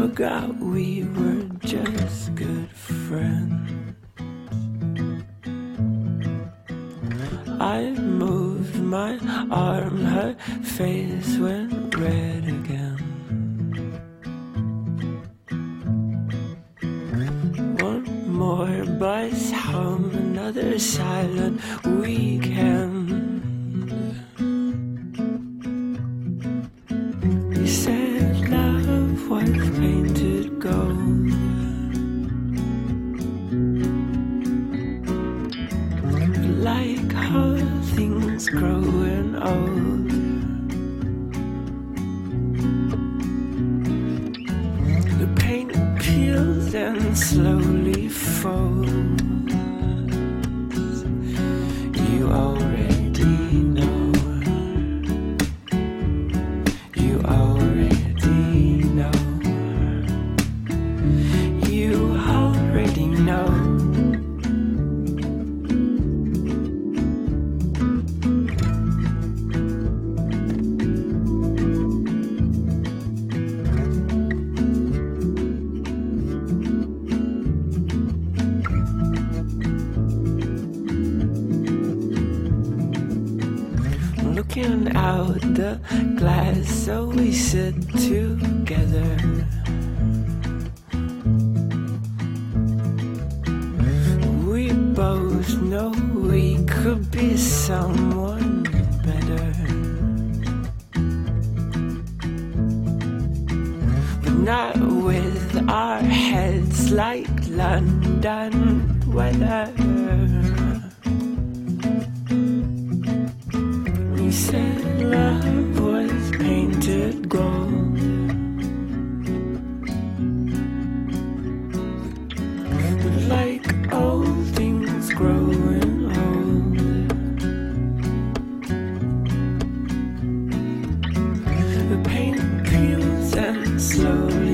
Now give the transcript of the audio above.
forgot we were just good friends. I moved my arm, her face went red again. One more bus home, another silent weekend. You said Like how things growing old. The paint peels and slowly folds. Looking out the glass, so we sit together. We both know we could be someone better. But not with our heads like London weather. They said love was painted gold. But like old things growing old, the paint peels and slowly.